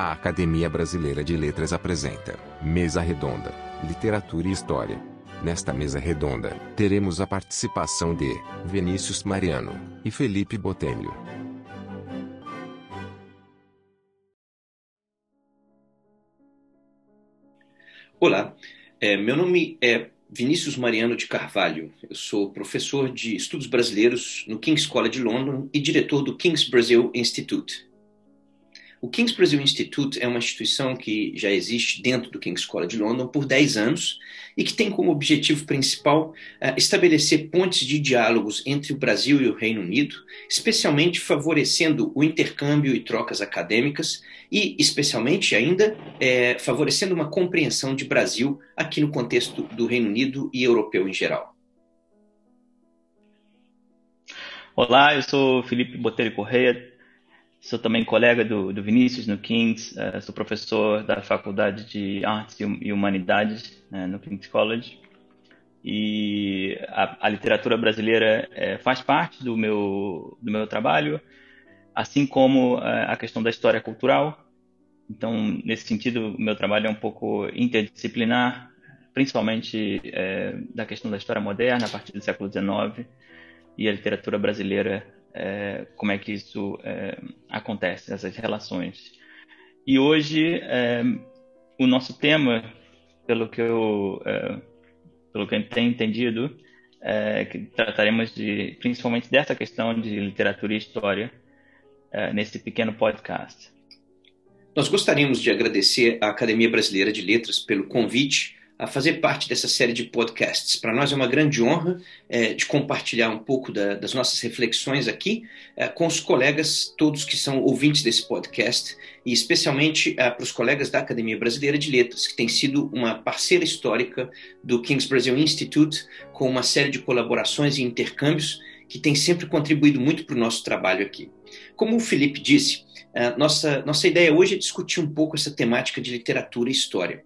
A Academia Brasileira de Letras apresenta Mesa Redonda, Literatura e História. Nesta mesa redonda, teremos a participação de Vinícius Mariano e Felipe Botelho. Olá, é, meu nome é Vinícius Mariano de Carvalho. Eu sou professor de estudos brasileiros no King's College London e diretor do King's Brazil Institute. O King's Brazil Institute é uma instituição que já existe dentro do King's College London por 10 anos e que tem como objetivo principal uh, estabelecer pontes de diálogos entre o Brasil e o Reino Unido, especialmente favorecendo o intercâmbio e trocas acadêmicas e, especialmente ainda, é, favorecendo uma compreensão de Brasil aqui no contexto do Reino Unido e europeu em geral. Olá, eu sou Felipe Botelho Correia, Sou também colega do, do Vinícius no King's, uh, sou professor da Faculdade de Artes e Humanidades uh, no King's College. E a, a literatura brasileira uh, faz parte do meu, do meu trabalho, assim como a questão da história cultural. Então, nesse sentido, o meu trabalho é um pouco interdisciplinar, principalmente da questão da história moderna, a partir do século XIX, e a literatura brasileira é, como é que isso é, acontece, essas relações. E hoje, é, o nosso tema, pelo que eu, é, pelo que eu tenho entendido, é, que trataremos de, principalmente dessa questão de literatura e história nesse pequeno podcast. Nós gostaríamos de agradecer à Academia Brasileira de Letras pelo convite a fazer parte dessa série de podcasts. Para nós é uma grande honra é, de compartilhar um pouco da, das nossas reflexões aqui é, com os colegas, todos que são ouvintes desse podcast, e especialmente é, para os colegas da Academia Brasileira de Letras, que tem sido uma parceira histórica do King's Brazil Institute, com uma série de colaborações e intercâmbios que tem sempre contribuído muito para o nosso trabalho aqui. Como o Felipe disse, nossa, nossa ideia hoje é discutir um pouco essa temática de literatura e história.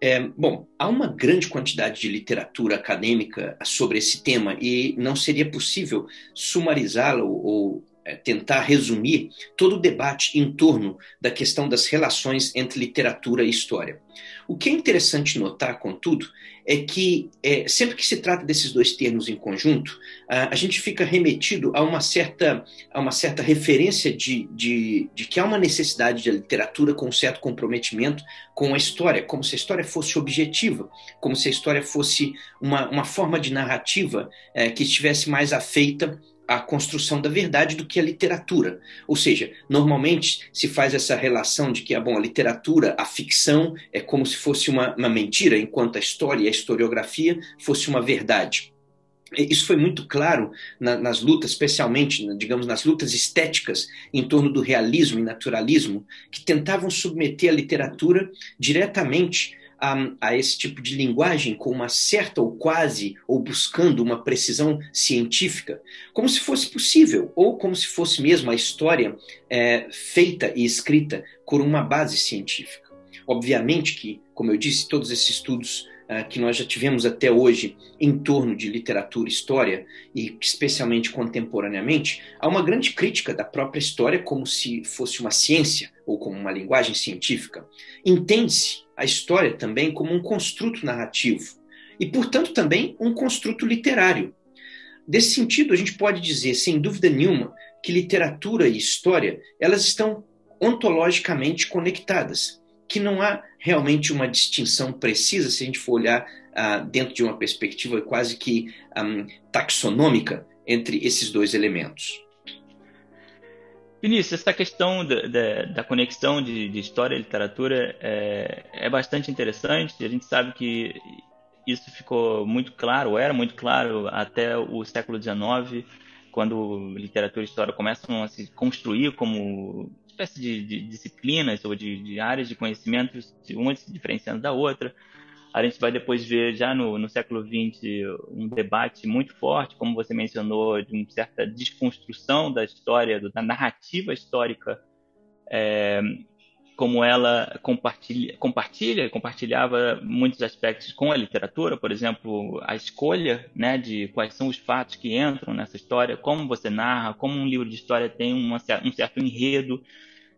É, bom, há uma grande quantidade de literatura acadêmica sobre esse tema e não seria possível sumarizá-la ou, ou tentar resumir todo o debate em torno da questão das relações entre literatura e história. O que é interessante notar, contudo, é que é, sempre que se trata desses dois termos em conjunto, a, a, gente fica remetido a uma certa, a uma certa referência de, de, de que há uma necessidade de literatura com um certo comprometimento com a história, como se a história fosse objetiva, como se a história fosse uma, uma forma de narrativa é, que estivesse mais afeita a construção da verdade do que a literatura. Ou seja, normalmente se faz essa relação de que ah, bom, a literatura, a ficção, é como se fosse uma, uma mentira, enquanto a história e a historiografia fosse uma verdade. Isso foi muito claro na, nas lutas, especialmente, digamos, nas lutas estéticas em torno do realismo e naturalismo, que tentavam submeter a literatura diretamente a, a, esse tipo de linguagem com uma certa ou quase, ou buscando uma precisão científica, como se fosse possível, ou como se fosse mesmo a história é, feita e escrita por uma base científica. Obviamente que, como eu disse, todos esses estudos que nós já tivemos até hoje em torno de literatura história, e especialmente contemporaneamente, há uma grande crítica da própria história como se fosse uma ciência ou como uma linguagem científica. Entende-se a história também como um construto narrativo e, portanto, também um construto literário. Desse sentido, a gente pode dizer, sem dúvida nenhuma, que literatura e história elas estão ontologicamente conectadas, que não há realmente uma distinção precisa se a gente for olhar uh, dentro de uma perspectiva quase que um, taxonômica entre esses dois elementos. Vinícius, essa questão da, da, da conexão de, de, história e literatura é, é, bastante interessante. A gente sabe que isso ficou muito claro, era muito claro até o século XIX, quando literatura e história começam a se construir como espécie de, de disciplinas ou de, de, áreas de conhecimento, uma se diferenciando da outra. A gente vai depois ver já no, no século XX um debate muito forte, como você mencionou, de uma certa desconstrução da história, da narrativa histórica, é, como ela compartilha, compartilha, compartilhava muitos aspectos com a literatura, por exemplo, a escolha né, de quais são os fatos que entram nessa história, como você narra, como um livro de história tem uma, um certo enredo,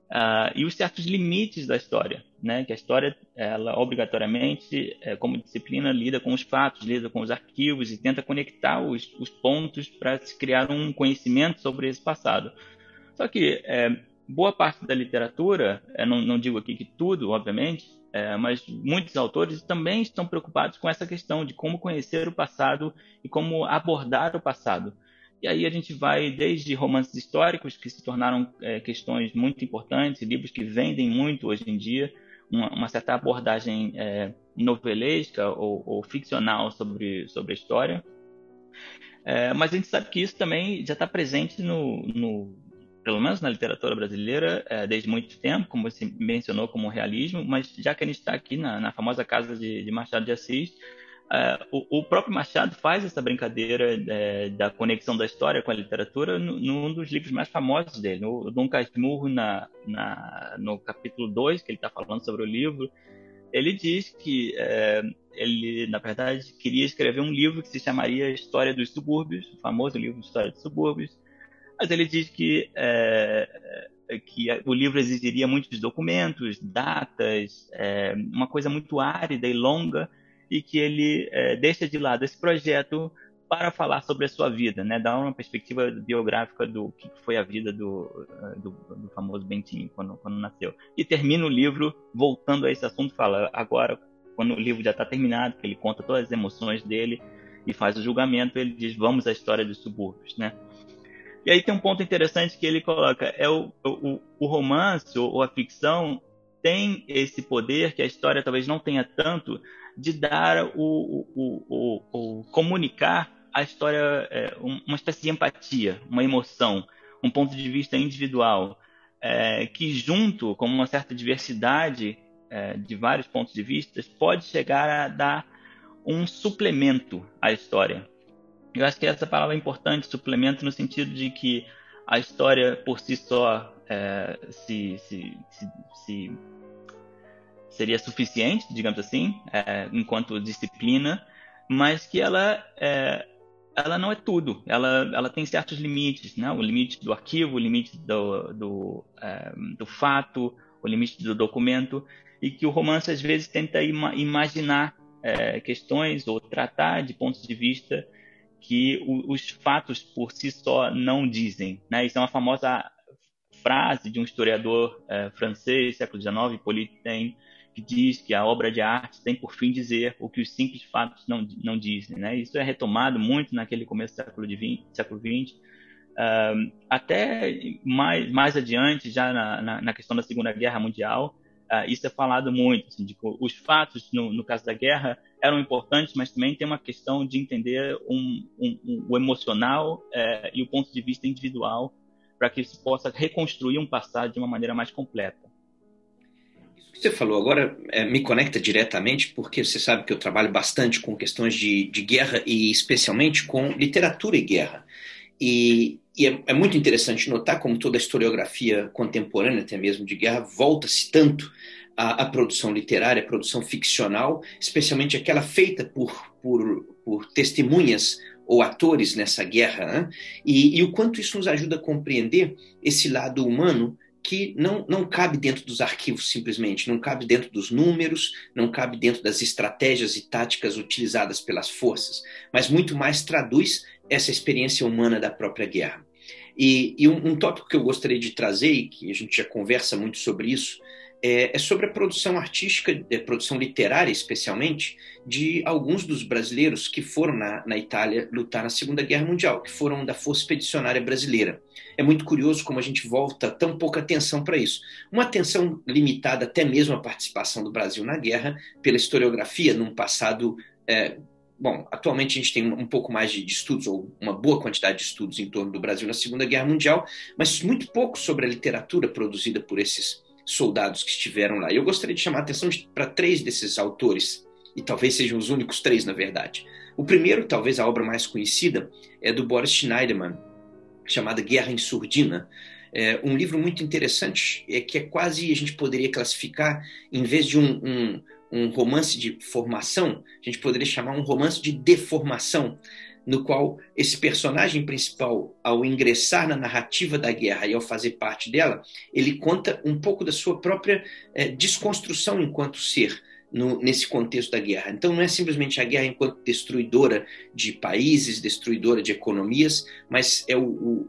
uh, e os certos limites da história, né? Que a história, ela obrigatoriamente, é, como disciplina, lida com os fatos, lida com os arquivos e tenta conectar os, os pontos para se criar um conhecimento sobre esse passado. Só que é, boa parte da literatura, é, não, não, digo aqui que tudo, obviamente, é, mas muitos autores também estão preocupados com essa questão de como conhecer o passado e como abordar o passado. E aí a gente vai desde romances históricos, que se tornaram é, questões muito importantes, livros que vendem muito hoje em dia, uma, uma certa abordagem é, novelesca ou, ou, ficcional sobre, sobre a história. É, mas a gente sabe que isso também já está presente no, no, pelo menos na literatura brasileira, é, desde muito tempo, como você mencionou, como realismo, mas já que a gente está aqui na, na, famosa casa de, de Machado de Assis, Uh, o, o, próprio Machado faz essa brincadeira é, da conexão da história com a literatura num dos livros mais famosos dele, no Dom Casmurro, na, na, no capítulo 2, que ele está falando sobre o livro. Ele diz que é, ele, na verdade, queria escrever um livro que se chamaria História dos Subúrbios, o famoso livro História dos Subúrbios, mas ele diz que, é, que o livro exigiria muitos documentos, datas, é, uma coisa muito árida e longa, e que ele é, deixa de lado esse projeto para falar sobre a sua vida, né? Dar uma perspectiva biográfica do que foi a vida do, é, do, do famoso Bentinho quando, quando nasceu. E termina o livro voltando a esse assunto, fala agora quando o livro já está terminado, que ele conta todas as emoções dele e faz o julgamento, ele diz vamos à história dos subúrbios, né? E aí tem um ponto interessante que ele coloca é o, o, o romance ou a ficção tem esse poder que a história talvez não tenha tanto de dar o, o, o, o comunicar a história, é, uma espécie de empatia, uma emoção, um ponto de vista individual, é, que junto com uma certa diversidade é, de vários pontos de vista pode chegar a dar um suplemento à história. Eu acho que essa palavra é importante, suplemento no sentido de que a história por si só é, se, se, se, se seria suficiente, digamos assim, é, enquanto disciplina, mas que ela é, ela não é tudo. Ela, ela tem certos limites, né? O limite do arquivo, o limite do, do, é, do fato, o limite do documento, e que o romance às vezes tenta ima imaginar é, questões ou tratar de pontos de vista que o, os fatos por si só não dizem. Né? Isso é uma famosa frase de um historiador é, francês, século XIX, Hippolyte que diz que a obra de arte tem por fim dizer o que os simples fatos não, não dizem. Né? Isso é retomado muito naquele começo do século XX, século XX uh, até mais, mais adiante, já na, na, na, questão da Segunda Guerra Mundial, uh, isso é falado muito. Assim, de, os fatos, no, no, caso da guerra, eram importantes, mas também tem uma questão de entender um, um, um, o emocional uh, e o ponto de vista individual para que se possa reconstruir um passado de uma maneira mais completa que você falou agora é, me conecta diretamente, porque você sabe que eu trabalho bastante com questões de, de guerra e especialmente com literatura e guerra. E, e é, é, muito interessante notar como toda a historiografia contemporânea, até mesmo de guerra, volta-se tanto à, à, produção literária, à produção ficcional, especialmente aquela feita por, por, por testemunhas ou atores nessa guerra, né? e, e o quanto isso nos ajuda a compreender esse lado humano que não, não cabe dentro dos arquivos simplesmente, não cabe dentro dos números, não cabe dentro das estratégias e táticas utilizadas pelas forças, mas muito mais traduz essa experiência humana da própria guerra. E, e um, um tópico que eu gostaria de trazer, e que a gente já conversa muito sobre isso, é, é sobre a produção artística, é, produção literária especialmente, de alguns dos brasileiros que foram na, na Itália lutar na Segunda Guerra Mundial, que foram da Força Expedicionária Brasileira. É muito curioso como a gente volta tão pouca atenção para isso. Uma atenção limitada até mesmo à participação do Brasil na guerra, pela historiografia, num passado. É, bom, atualmente a gente tem um pouco mais de, estudos, ou uma boa quantidade de estudos em torno do Brasil na Segunda Guerra Mundial, mas muito pouco sobre a literatura produzida por esses soldados que estiveram lá. Eu gostaria de chamar a atenção para três desses autores, e talvez sejam os únicos três, na verdade. O primeiro, talvez a obra mais conhecida, é do Boris Schneiderman, chamada Guerra em Surdina. É um livro muito interessante, é que é quase, a gente poderia classificar, em vez de um, um, um romance de formação, a gente poderia chamar um romance de deformação no qual esse personagem principal, ao ingressar na narrativa da guerra e ao fazer parte dela, ele conta um pouco da sua própria é, desconstrução enquanto ser. No, nesse contexto da guerra. Então, não é simplesmente a guerra enquanto destruidora de países, destruidora de economias, mas é o, o,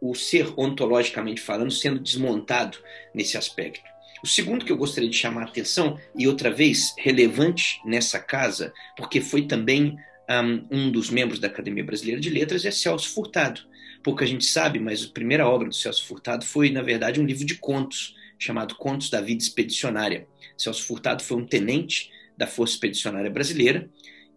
o ser ontologicamente falando sendo desmontado nesse aspecto. O segundo que eu gostaria de chamar a atenção, e outra vez relevante nessa casa, porque foi também um, dos membros da Academia Brasileira de Letras é Celso Furtado. Pouca gente sabe, mas a primeira obra do Celso Furtado foi, na verdade, um livro de contos, chamado Contos da Vida Expedicionária. Celso Furtado foi um tenente da Força Expedicionária Brasileira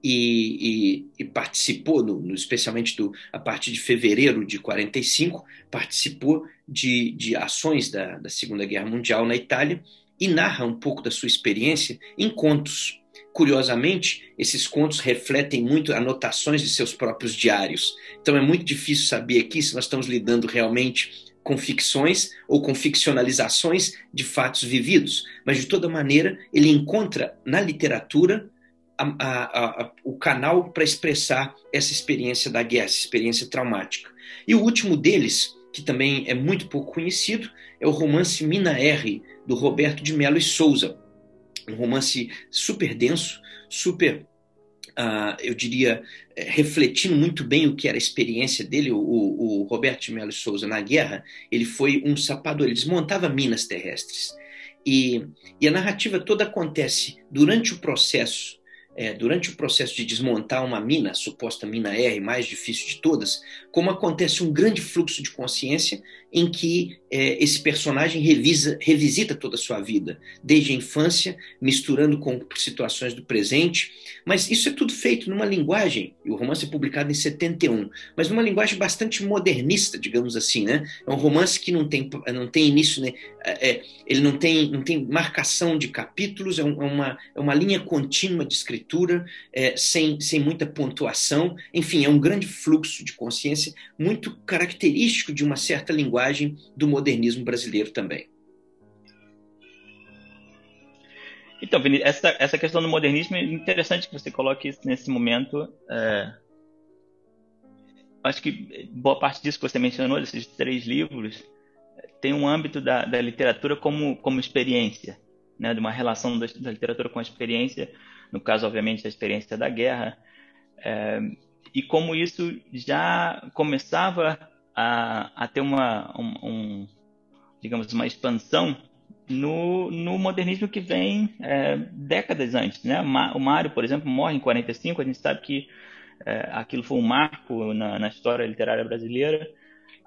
e, e, e participou, no, no, especialmente do, a partir de fevereiro de 45, participou de, de ações da, da Segunda Guerra Mundial na Itália e narra um pouco da sua experiência em contos. Curiosamente, esses contos refletem muito anotações de seus próprios diários. Então é muito difícil saber aqui se nós estamos lidando realmente com ficções ou com ficcionalizações de fatos vividos. Mas, de toda maneira, ele encontra na literatura a, a, a, o canal para expressar essa experiência da guerra, essa experiência traumática. E o último deles, que também é muito pouco conhecido, é o romance Mina R, do Roberto de Melo e Souza um romance super denso, super, uh, eu diria, eh, refletindo muito bem o que era a experiência dele. O, o Roberto Melo Souza, na guerra, ele foi um sapador, ele desmontava minas terrestres. E, e a narrativa toda acontece durante o processo é, durante o processo de desmontar uma mina, a suposta mina R, mais difícil de todas, como acontece um grande fluxo de consciência em que é, esse personagem revisa, revisita toda a sua vida, desde a infância, misturando com situações do presente. Mas isso é tudo feito numa linguagem, e o romance é publicado em 71, mas numa linguagem bastante modernista, digamos assim. Né? É um romance que não tem, não tem início, né? É, é ele não tem, não tem marcação de capítulos, é, é uma, é uma linha contínua de escritura, é, sem, sem muita pontuação. Enfim, é um grande fluxo de consciência, muito característico de uma certa linguagem do modernismo brasileiro também. Então, Vinícius, essa, essa questão do modernismo é interessante que você coloque isso nesse momento. É... Acho que boa parte disso que você mencionou, desses três livros, tem um âmbito da, da literatura como, como experiência, né? de uma relação da, da, literatura com a experiência, no caso, obviamente, a experiência da guerra, é... e como isso já começava a, a ter uma, um, um, digamos, uma expansão no, no modernismo que vem é, décadas antes. Né? O Mário, por exemplo, morre em 45, a gente sabe que é, aquilo foi um marco na, na história literária brasileira.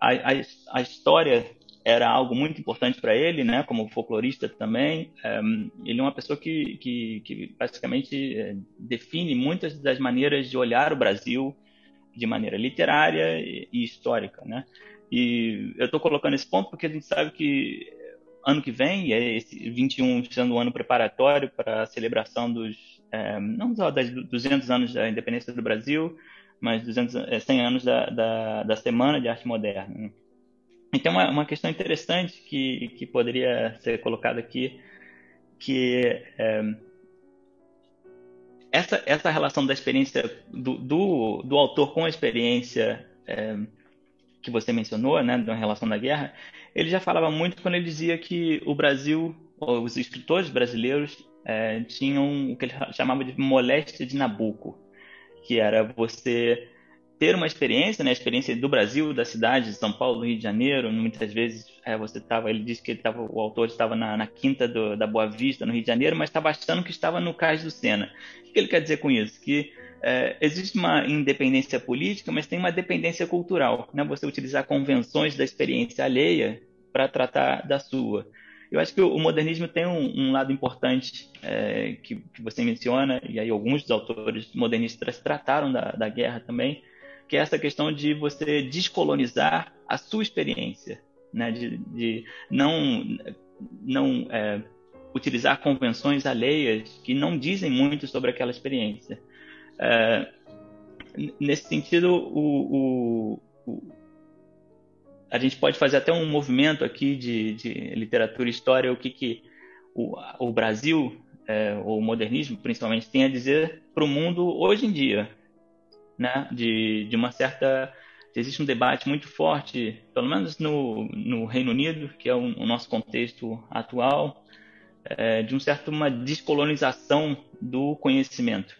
A, a, a, história era algo muito importante para ele, né? como folclorista também. É, ele é uma pessoa que, que, que basicamente é, define muitas das maneiras de olhar o Brasil, de maneira literária e, histórica, né? E eu estou colocando esse ponto porque a gente sabe que ano que vem, é esse 21 sendo um ano preparatório para a celebração dos, é, não só das 200 anos da independência do Brasil, mas 200, 100 é, anos da, da, da Semana de Arte Moderna. Então, uma, uma questão interessante que, que poderia ser colocada aqui, que é, essa, essa relação da experiência do, do, do autor com a experiência é, que você mencionou, né, da relação da guerra, ele já falava muito quando ele dizia que o Brasil, os escritores brasileiros, é, tinham o que ele chamava de moléstia de Nabucco, que era você ter uma experiência, né, a experiência do Brasil, da cidade de São Paulo, Rio de Janeiro, muitas vezes é, você estava, ele disse que tava, o autor estava na, na quinta do, da Boa Vista, no Rio de Janeiro, mas estava achando que estava no Cais do Sena. O que ele quer dizer com isso? Que é, existe uma independência política, mas tem uma dependência cultural, né? Você utilizar convenções da experiência alheia para tratar da sua. Eu acho que o modernismo tem um, um lado importante é, que, que, você menciona, e aí alguns dos autores modernistas trataram da, da guerra também, que é essa questão de você descolonizar a sua experiência, né? de, de não, não é, utilizar convenções alheias que não dizem muito sobre aquela experiência. É, nesse sentido, o, o, o, a gente pode fazer até um movimento aqui de, de literatura e história, o que, que o, Brasil, é, o modernismo principalmente, tem a dizer para o mundo hoje em dia né, de, de uma certa existe um debate muito forte, pelo menos no, no Reino Unido, que é o, o nosso contexto atual, é, de um certo uma descolonização do conhecimento,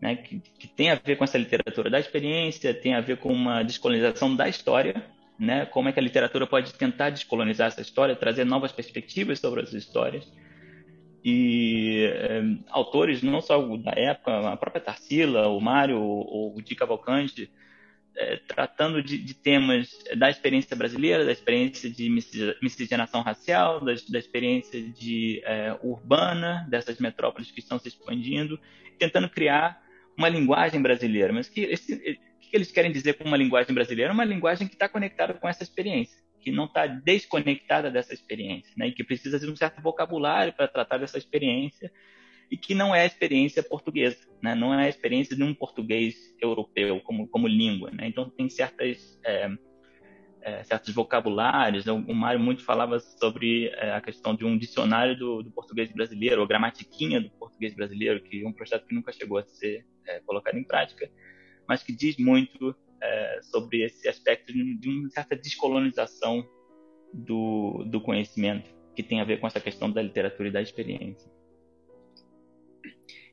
né, que, que, tem a ver com essa literatura da experiência, tem a ver com uma descolonização da história, né, como é que a literatura pode tentar descolonizar essa história, trazer novas perspectivas sobre as histórias e é, autores não só da época, a própria Tarsila, o Mário, o, Di Cavalcante, é, tratando de, de, temas da experiência brasileira, da experiência de miscigenação racial, da, da experiência de é, urbana dessas metrópoles que estão se expandindo, tentando criar uma linguagem brasileira. Mas que, esse, o que eles querem dizer com uma linguagem brasileira? Uma linguagem que está conectada com essa experiência que não está desconectada dessa experiência, né? E que precisa de um certo vocabulário para tratar dessa experiência e que não é a experiência portuguesa, né? Não é a experiência de um português europeu como como língua, né? Então tem certas é, é, certos vocabulários. O Mário muito falava sobre é, a questão de um dicionário do, do, português brasileiro, ou gramatiquinha do português brasileiro, que é um projeto que nunca chegou a ser é, colocado em prática, mas que diz muito é, sobre esse aspecto de, uma certa descolonização do, do conhecimento, que tem a ver com essa questão da literatura e da experiência.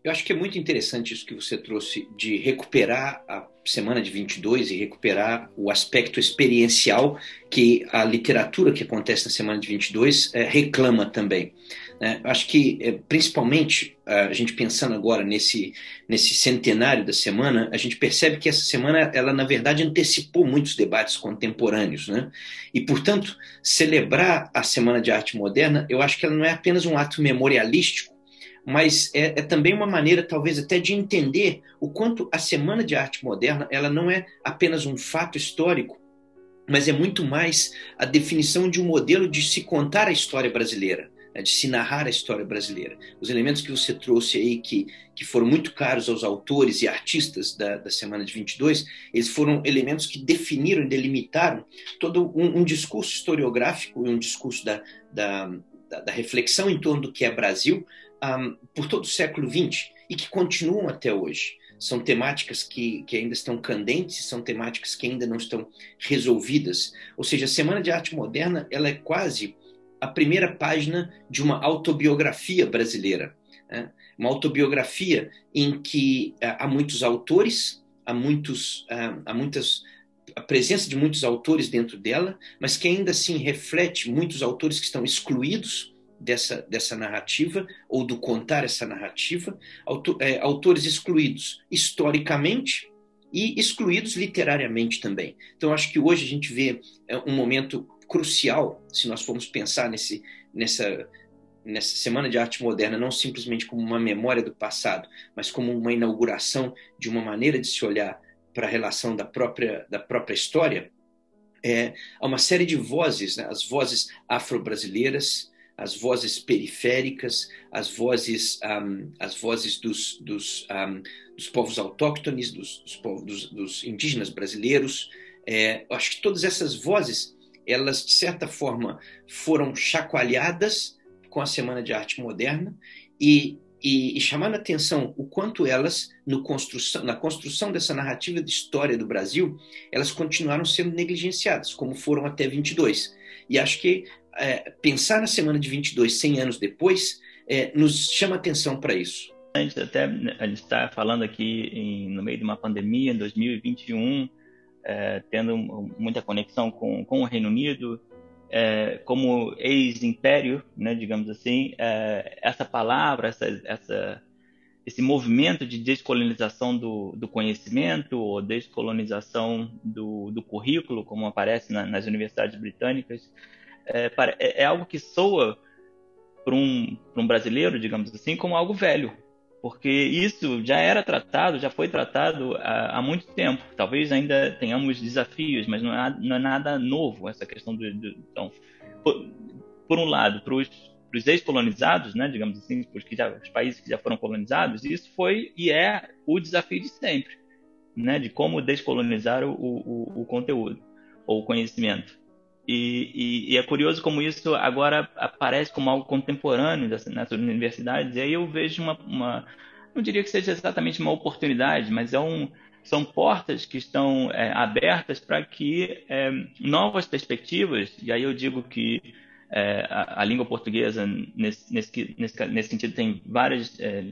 Eu acho que é muito interessante isso que você trouxe de recuperar a semana de 22 e recuperar o aspecto experiencial que a literatura que acontece na semana de 22 é, reclama também. Né? Acho que, é, principalmente, a gente pensando agora nesse, nesse centenário da semana, a gente percebe que essa semana, ela na verdade antecipou muitos debates contemporâneos. Né? E, portanto, celebrar a Semana de Arte Moderna, eu acho que ela não é apenas um ato memorialístico, mas é, é, também uma maneira, talvez até, de entender o quanto a Semana de Arte Moderna ela não é apenas um fato histórico, mas é muito mais a definição de um modelo de se contar a história brasileira. Né, de se narrar a história brasileira. Os elementos que você trouxe aí, que, que foram muito caros aos autores e artistas da, da Semana de 22, eles foram elementos que definiram e delimitaram todo um, um discurso historiográfico e um discurso da, da, da, da, reflexão em torno do que é Brasil um, por todo o século XX e que continuam até hoje são temáticas que, que ainda estão candentes, são temáticas que ainda não estão resolvidas. Ou seja, a Semana de Arte Moderna ela é quase a primeira página de uma autobiografia brasileira. Né? Uma autobiografia em que uh, há muitos autores, há, muitos, uh, há muitas a presença de muitos autores dentro dela, mas que ainda assim reflete muitos autores que estão excluídos dessa, dessa narrativa ou do contar essa narrativa, autor, é, autores excluídos historicamente e excluídos literariamente também. Então, acho que hoje a gente vê é, um momento crucial se nós formos pensar nesse, nessa, nessa Semana de Arte Moderna, não simplesmente como uma memória do passado, mas como uma inauguração de uma maneira de se olhar para a relação da própria, da própria história, é, uma série de vozes, né? as vozes afro-brasileiras, as vozes periféricas, as vozes, um, as vozes dos, dos, um, dos povos autóctones, dos, dos, povos, dos, indígenas brasileiros. É, acho que todas essas vozes elas, de certa forma, foram chacoalhadas com a Semana de Arte Moderna e, e, e chamando a atenção o quanto elas, construção, na construção dessa narrativa de história do Brasil, elas continuaram sendo negligenciadas, como foram até 22. E acho que é, pensar na Semana de 22, 100 anos depois, é, nos chama atenção para isso. A gente até a gente está falando aqui em, no meio de uma pandemia, em 2021, é, tendo muita conexão com, com o Reino Unido, é, como ex-império, né, digamos assim, é, essa palavra, essa, essa, esse movimento de descolonização do, do conhecimento ou descolonização do, do currículo, como aparece na, nas universidades britânicas, é, é, é algo que soa para um, um brasileiro, digamos assim, como algo velho, porque isso já era tratado, já foi tratado há, há muito tempo. Talvez ainda tenhamos desafios, mas não é, não é nada novo essa questão do. do então, por, por, um lado, para os ex-colonizados, né, digamos assim, porque já, os países que já foram colonizados, isso foi e é o desafio de sempre, né, de como descolonizar o, o, o conteúdo ou o conhecimento. E, e, e, é curioso como isso agora aparece como algo contemporâneo nessas universidades. E aí eu vejo uma, uma, não diria que seja exatamente uma oportunidade, mas é um são portas que estão é, abertas para que é, novas perspectivas, e aí eu digo que é, a, a, língua portuguesa, nesse, nesse, nesse, nesse sentido, tem várias, é,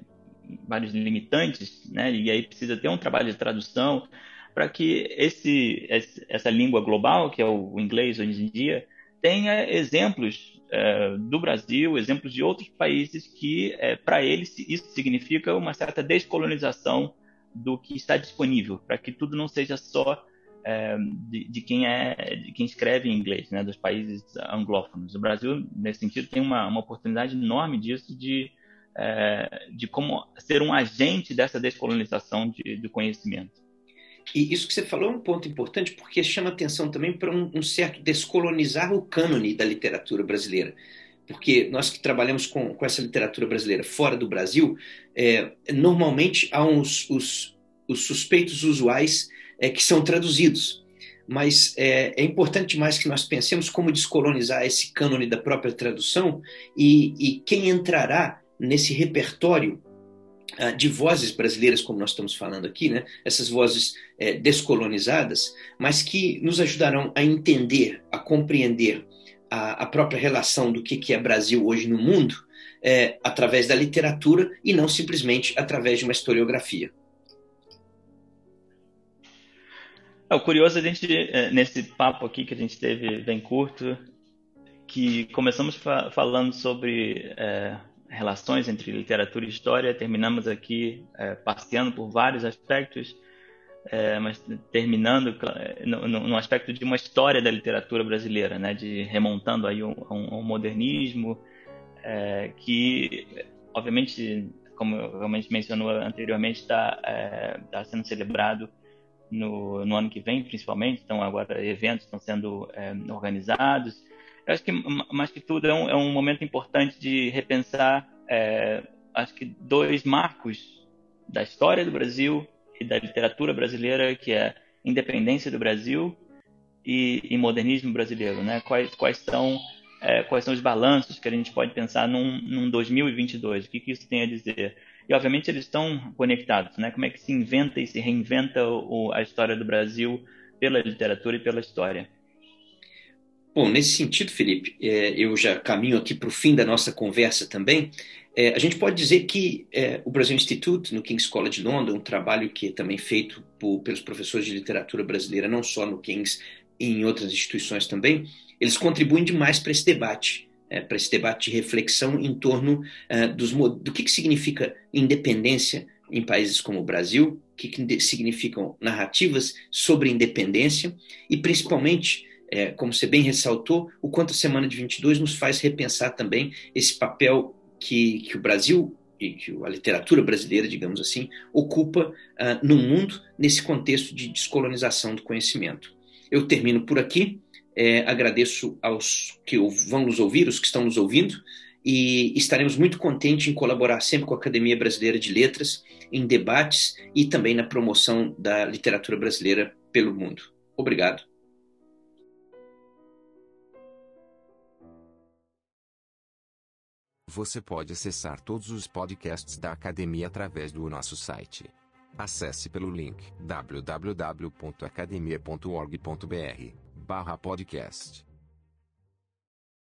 vários limitantes, né? e aí precisa ter um trabalho de tradução para que esse, essa língua global, que é o inglês hoje em dia, tenha exemplos é, do Brasil, exemplos de outros países que, é, para eles, isso significa uma certa descolonização do que está disponível, para que tudo não seja só é, de, de, quem é, de quem escreve em inglês, né, dos países anglófonos. O Brasil, nesse sentido, tem uma, uma oportunidade enorme disso de é, de como ser um agente dessa descolonização de, do conhecimento. E isso que você falou é um ponto importante, porque chama atenção também para um, um certo descolonizar o cânone da literatura brasileira porque nós que trabalhamos com, com essa literatura brasileira fora do Brasil, é, normalmente há uns, os, os suspeitos usuais é, que são traduzidos. Mas é, é, importante mais que nós pensemos como descolonizar esse cânone da própria tradução e, e quem entrará nesse repertório ah, de vozes brasileiras, como nós estamos falando aqui, né? essas vozes é, descolonizadas, mas que nos ajudarão a entender, a compreender a, a própria relação do que, que é Brasil hoje no mundo, é, através da literatura e não simplesmente através de uma historiografia. É, o curioso é a gente, é, nesse papo aqui que a gente teve bem curto, que começamos fa falando sobre é, relações entre literatura e história, terminamos aqui é, passeando por vários aspectos, é, mas terminando no, no, no, aspecto de uma história da literatura brasileira, né, de remontando aí um, um, um modernismo é, que, obviamente, como, como a gente mencionou anteriormente, está é, tá sendo celebrado no, no, ano que vem, principalmente. Então, agora eventos estão sendo é, organizados eu acho que, mais que tudo, é um, é um momento importante de repensar, é, acho que, dois marcos da história do Brasil e da literatura brasileira, que é independência do Brasil e, e modernismo brasileiro, né? Quais, quais são é, quais são os balanços que a gente pode pensar num, num 2022? O que, que isso tem a dizer? E obviamente eles estão conectados, né? Como é que se inventa e se reinventa o, a história do Brasil pela literatura e pela história? Bom, nesse sentido, Felipe, é, eu já caminho aqui para o fim da nossa conversa também. É, a gente pode dizer que é, o Brasil Institute, no King's College London, um trabalho que é também feito por, pelos professores de literatura brasileira, não só no King's, e em outras instituições também, eles contribuem demais para esse debate, é, para esse debate de reflexão em torno é, dos, do que, que significa independência em países como o Brasil, o que, que significam narrativas sobre independência e, principalmente, é, como você bem ressaltou, o quanto a Semana de 22 nos faz repensar também esse papel que, que o Brasil e que a literatura brasileira, digamos assim, ocupa uh, no mundo nesse contexto de descolonização do conhecimento. Eu termino por aqui, é, agradeço aos que vão nos ouvir, os que estão nos ouvindo, e estaremos muito contentes em colaborar sempre com a Academia Brasileira de Letras, em debates e também na promoção da literatura brasileira pelo mundo. Obrigado. Você pode acessar todos os podcasts da academia através do nosso site. Acesse pelo link www.academia.org.br/podcast.